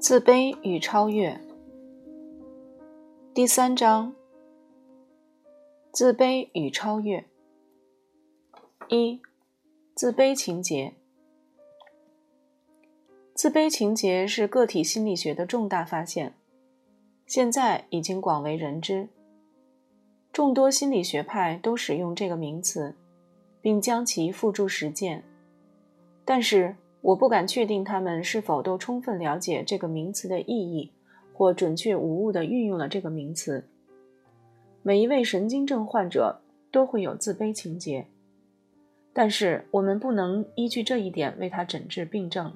自卑与超越，第三章：自卑与超越。一、自卑情节。自卑情节是个体心理学的重大发现，现在已经广为人知。众多心理学派都使用这个名词，并将其付诸实践，但是。我不敢确定他们是否都充分了解这个名词的意义，或准确无误地运用了这个名词。每一位神经症患者都会有自卑情节，但是我们不能依据这一点为他诊治病症。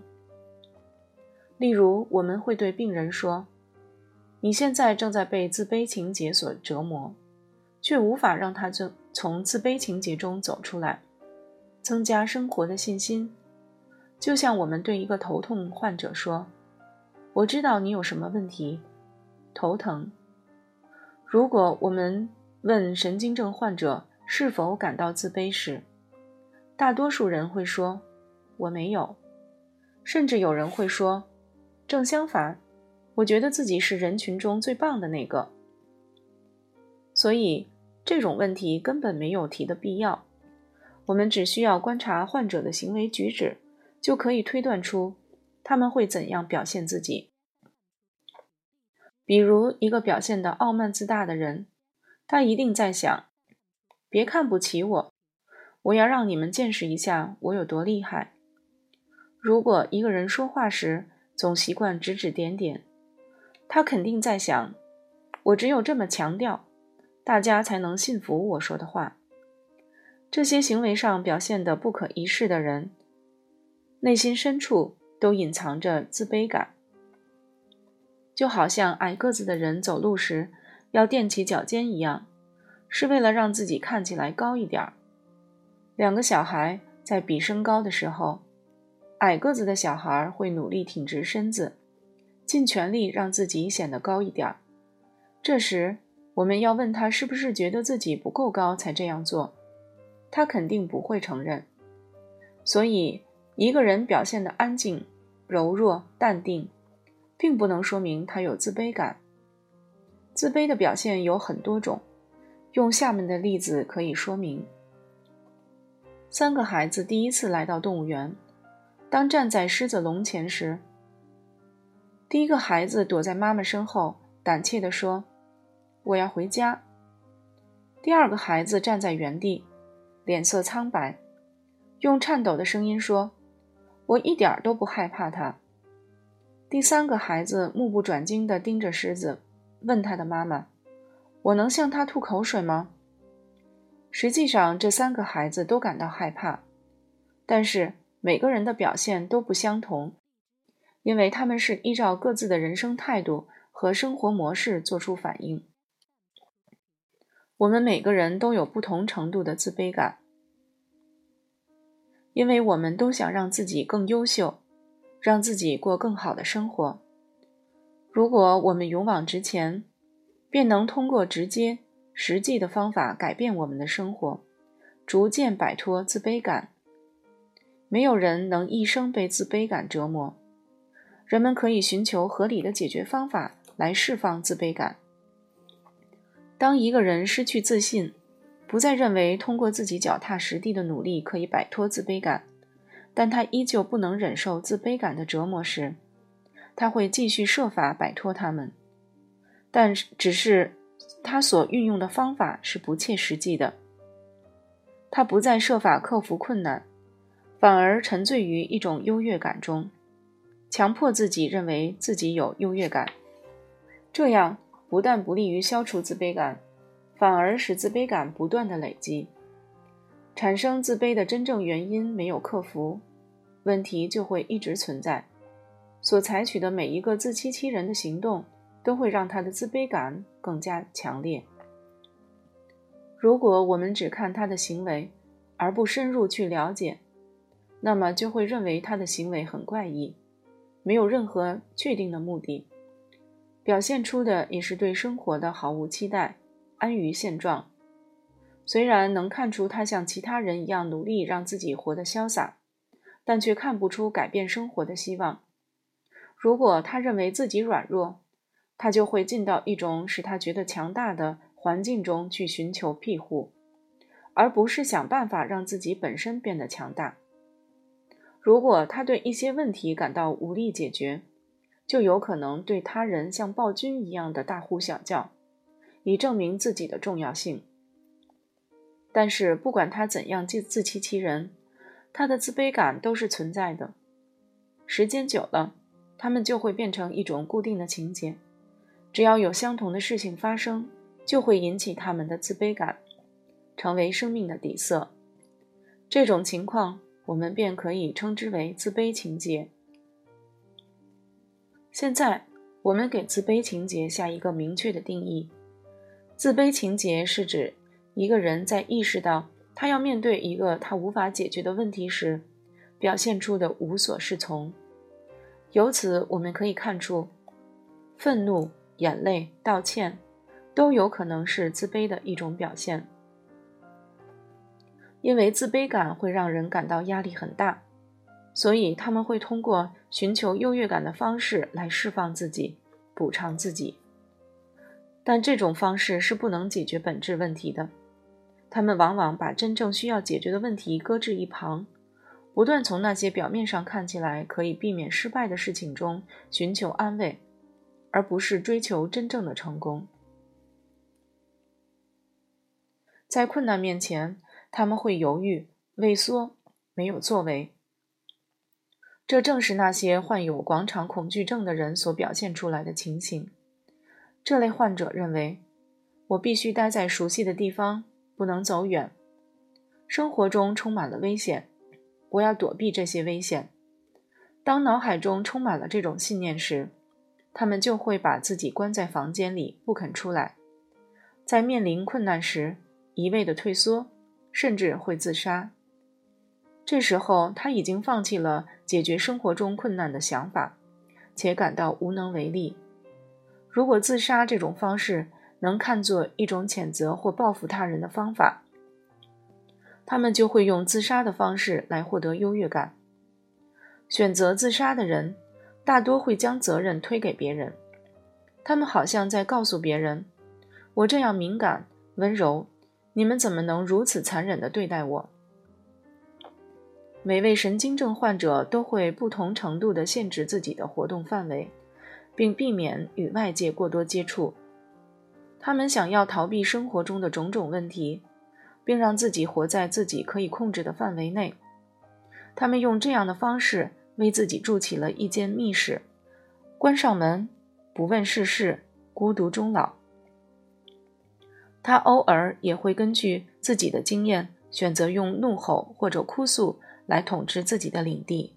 例如，我们会对病人说：“你现在正在被自卑情节所折磨，却无法让他从从自卑情节中走出来，增加生活的信心。”就像我们对一个头痛患者说：“我知道你有什么问题，头疼。”如果我们问神经症患者是否感到自卑时，大多数人会说：“我没有。”甚至有人会说：“正相反，我觉得自己是人群中最棒的那个。”所以这种问题根本没有提的必要。我们只需要观察患者的行为举止。就可以推断出他们会怎样表现自己。比如，一个表现的傲慢自大的人，他一定在想：“别看不起我，我要让你们见识一下我有多厉害。”如果一个人说话时总习惯指指点点，他肯定在想：“我只有这么强调，大家才能信服我说的话。”这些行为上表现的不可一世的人。内心深处都隐藏着自卑感，就好像矮个子的人走路时要垫起脚尖一样，是为了让自己看起来高一点儿。两个小孩在比身高的时候，矮个子的小孩会努力挺直身子，尽全力让自己显得高一点儿。这时，我们要问他是不是觉得自己不够高才这样做，他肯定不会承认。所以。一个人表现的安静、柔弱、淡定，并不能说明他有自卑感。自卑的表现有很多种，用下面的例子可以说明：三个孩子第一次来到动物园，当站在狮子笼前时，第一个孩子躲在妈妈身后，胆怯地说：“我要回家。”第二个孩子站在原地，脸色苍白，用颤抖的声音说。我一点都不害怕他。第三个孩子目不转睛地盯着狮子，问他的妈妈：“我能向他吐口水吗？”实际上，这三个孩子都感到害怕，但是每个人的表现都不相同，因为他们是依照各自的人生态度和生活模式做出反应。我们每个人都有不同程度的自卑感。因为我们都想让自己更优秀，让自己过更好的生活。如果我们勇往直前，便能通过直接、实际的方法改变我们的生活，逐渐摆脱自卑感。没有人能一生被自卑感折磨。人们可以寻求合理的解决方法来释放自卑感。当一个人失去自信，不再认为通过自己脚踏实地的努力可以摆脱自卑感，但他依旧不能忍受自卑感的折磨时，他会继续设法摆脱他们，但只是他所运用的方法是不切实际的。他不再设法克服困难，反而沉醉于一种优越感中，强迫自己认为自己有优越感，这样不但不利于消除自卑感。反而使自卑感不断的累积，产生自卑的真正原因没有克服，问题就会一直存在。所采取的每一个自欺欺人的行动，都会让他的自卑感更加强烈。如果我们只看他的行为，而不深入去了解，那么就会认为他的行为很怪异，没有任何确定的目的，表现出的也是对生活的毫无期待。安于现状，虽然能看出他像其他人一样努力让自己活得潇洒，但却看不出改变生活的希望。如果他认为自己软弱，他就会进到一种使他觉得强大的环境中去寻求庇护，而不是想办法让自己本身变得强大。如果他对一些问题感到无力解决，就有可能对他人像暴君一样的大呼小叫，以证明自己的重要性。但是，不管他怎样自自欺欺人，他的自卑感都是存在的。时间久了，他们就会变成一种固定的情节。只要有相同的事情发生，就会引起他们的自卑感，成为生命的底色。这种情况，我们便可以称之为自卑情节。现在，我们给自卑情节下一个明确的定义：自卑情节是指。一个人在意识到他要面对一个他无法解决的问题时，表现出的无所适从。由此我们可以看出，愤怒、眼泪、道歉，都有可能是自卑的一种表现。因为自卑感会让人感到压力很大，所以他们会通过寻求优越感的方式来释放自己、补偿自己。但这种方式是不能解决本质问题的。他们往往把真正需要解决的问题搁置一旁，不断从那些表面上看起来可以避免失败的事情中寻求安慰，而不是追求真正的成功。在困难面前，他们会犹豫、畏缩、没有作为。这正是那些患有广场恐惧症的人所表现出来的情形。这类患者认为，我必须待在熟悉的地方。不能走远，生活中充满了危险，我要躲避这些危险。当脑海中充满了这种信念时，他们就会把自己关在房间里，不肯出来。在面临困难时，一味的退缩，甚至会自杀。这时候，他已经放弃了解决生活中困难的想法，且感到无能为力。如果自杀这种方式，能看作一种谴责或报复他人的方法，他们就会用自杀的方式来获得优越感。选择自杀的人大多会将责任推给别人，他们好像在告诉别人：“我这样敏感、温柔，你们怎么能如此残忍地对待我？”每位神经症患者都会不同程度地限制自己的活动范围，并避免与外界过多接触。他们想要逃避生活中的种种问题，并让自己活在自己可以控制的范围内。他们用这样的方式为自己筑起了一间密室，关上门，不问世事，孤独终老。他偶尔也会根据自己的经验，选择用怒吼或者哭诉来统治自己的领地。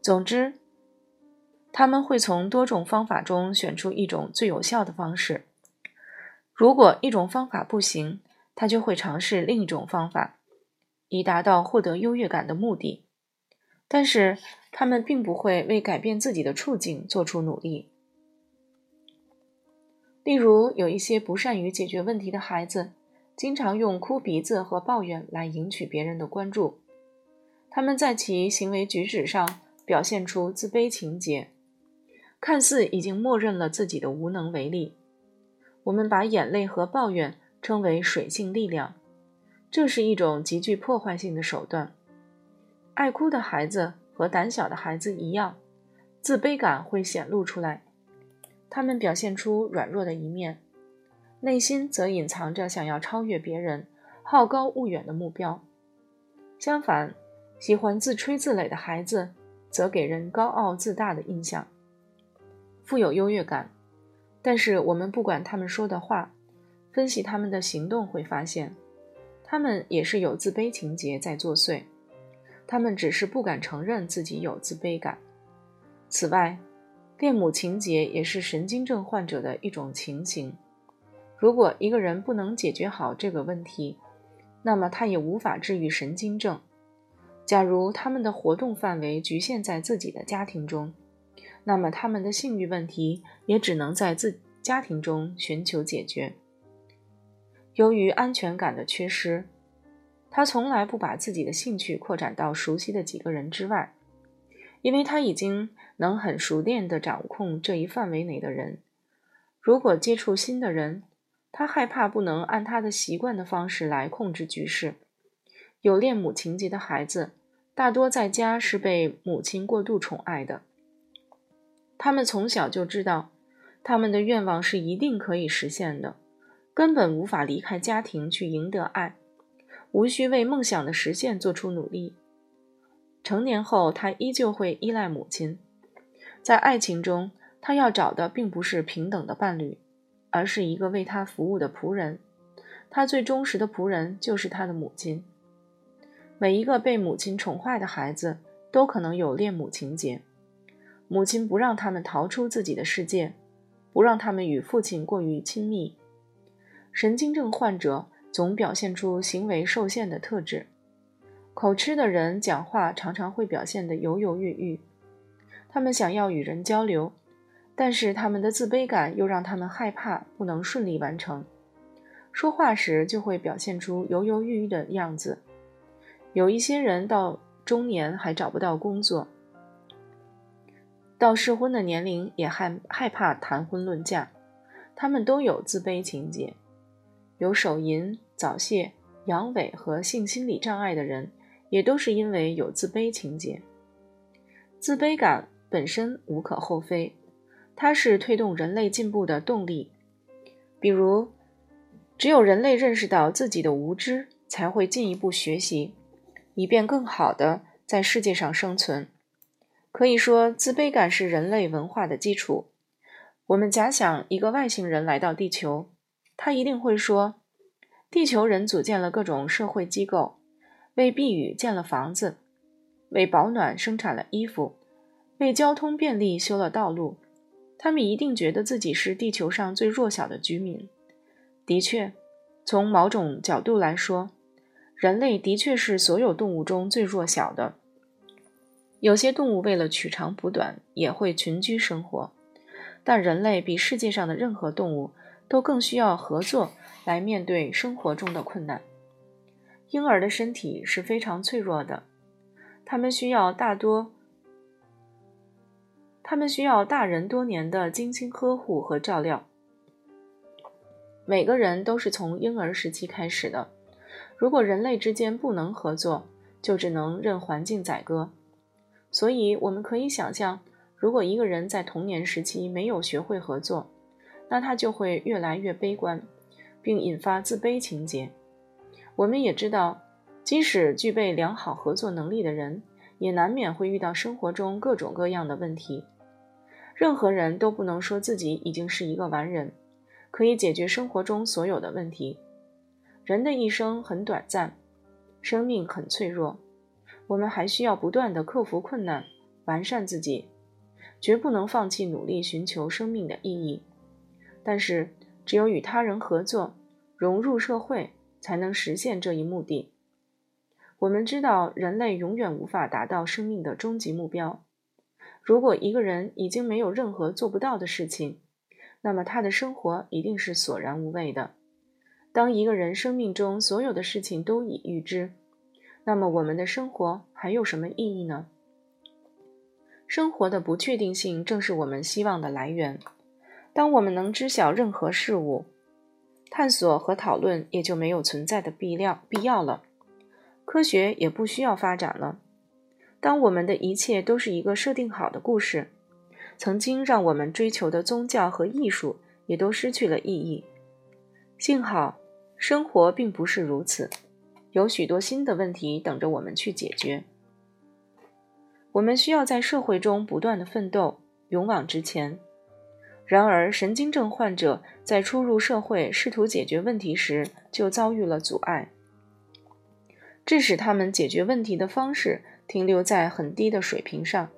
总之，他们会从多种方法中选出一种最有效的方式。如果一种方法不行，他就会尝试另一种方法，以达到获得优越感的目的。但是，他们并不会为改变自己的处境做出努力。例如，有一些不善于解决问题的孩子，经常用哭鼻子和抱怨来赢取别人的关注。他们在其行为举止上表现出自卑情节，看似已经默认了自己的无能为力。我们把眼泪和抱怨称为水性力量，这是一种极具破坏性的手段。爱哭的孩子和胆小的孩子一样，自卑感会显露出来，他们表现出软弱的一面，内心则隐藏着想要超越别人、好高骛远的目标。相反，喜欢自吹自擂的孩子则给人高傲自大的印象，富有优越感。但是我们不管他们说的话，分析他们的行动，会发现，他们也是有自卑情节在作祟。他们只是不敢承认自己有自卑感。此外，恋母情节也是神经症患者的一种情形。如果一个人不能解决好这个问题，那么他也无法治愈神经症。假如他们的活动范围局限在自己的家庭中，那么他们的性欲问题也只能在自家庭中寻求解决。由于安全感的缺失，他从来不把自己的兴趣扩展到熟悉的几个人之外，因为他已经能很熟练地掌控这一范围内的人。如果接触新的人，他害怕不能按他的习惯的方式来控制局势。有恋母情节的孩子，大多在家是被母亲过度宠爱的。他们从小就知道，他们的愿望是一定可以实现的，根本无法离开家庭去赢得爱，无需为梦想的实现做出努力。成年后，他依旧会依赖母亲。在爱情中，他要找的并不是平等的伴侣，而是一个为他服务的仆人。他最忠实的仆人就是他的母亲。每一个被母亲宠坏的孩子都可能有恋母情节。母亲不让他们逃出自己的世界，不让他们与父亲过于亲密。神经症患者总表现出行为受限的特质。口吃的人讲话常常会表现得犹犹豫豫。他们想要与人交流，但是他们的自卑感又让他们害怕不能顺利完成。说话时就会表现出犹犹豫豫的样子。有一些人到中年还找不到工作，到适婚的年龄也害害怕谈婚论嫁，他们都有自卑情节。有手淫、早泄、阳痿和性心理障碍的人，也都是因为有自卑情节。自卑感本身无可厚非，它是推动人类进步的动力。比如，只有人类认识到自己的无知，才会进一步学习。以便更好的在世界上生存，可以说，自卑感是人类文化的基础。我们假想一个外星人来到地球，他一定会说：“地球人组建了各种社会机构，为避雨建了房子，为保暖生产了衣服，为交通便利修了道路。”他们一定觉得自己是地球上最弱小的居民。的确，从某种角度来说。人类的确是所有动物中最弱小的。有些动物为了取长补短，也会群居生活，但人类比世界上的任何动物都更需要合作来面对生活中的困难。婴儿的身体是非常脆弱的，他们需要大多，他们需要大人多年的精心呵护和照料。每个人都是从婴儿时期开始的。如果人类之间不能合作，就只能任环境宰割。所以，我们可以想象，如果一个人在童年时期没有学会合作，那他就会越来越悲观，并引发自卑情节。我们也知道，即使具备良好合作能力的人，也难免会遇到生活中各种各样的问题。任何人都不能说自己已经是一个完人，可以解决生活中所有的问题。人的一生很短暂，生命很脆弱，我们还需要不断的克服困难，完善自己，绝不能放弃努力寻求生命的意义。但是，只有与他人合作，融入社会，才能实现这一目的。我们知道，人类永远无法达到生命的终极目标。如果一个人已经没有任何做不到的事情，那么他的生活一定是索然无味的。当一个人生命中所有的事情都已预知，那么我们的生活还有什么意义呢？生活的不确定性正是我们希望的来源。当我们能知晓任何事物，探索和讨论也就没有存在的必要必要了，科学也不需要发展了。当我们的一切都是一个设定好的故事，曾经让我们追求的宗教和艺术也都失去了意义。幸好。生活并不是如此，有许多新的问题等着我们去解决。我们需要在社会中不断的奋斗，勇往直前。然而，神经症患者在初入社会试图解决问题时就遭遇了阻碍，致使他们解决问题的方式停留在很低的水平上。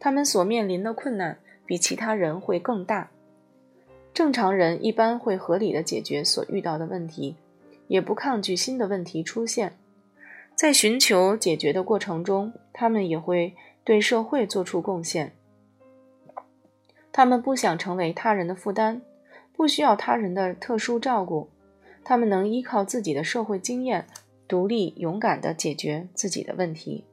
他们所面临的困难比其他人会更大。正常人一般会合理的解决所遇到的问题，也不抗拒新的问题出现。在寻求解决的过程中，他们也会对社会做出贡献。他们不想成为他人的负担，不需要他人的特殊照顾。他们能依靠自己的社会经验，独立勇敢地解决自己的问题。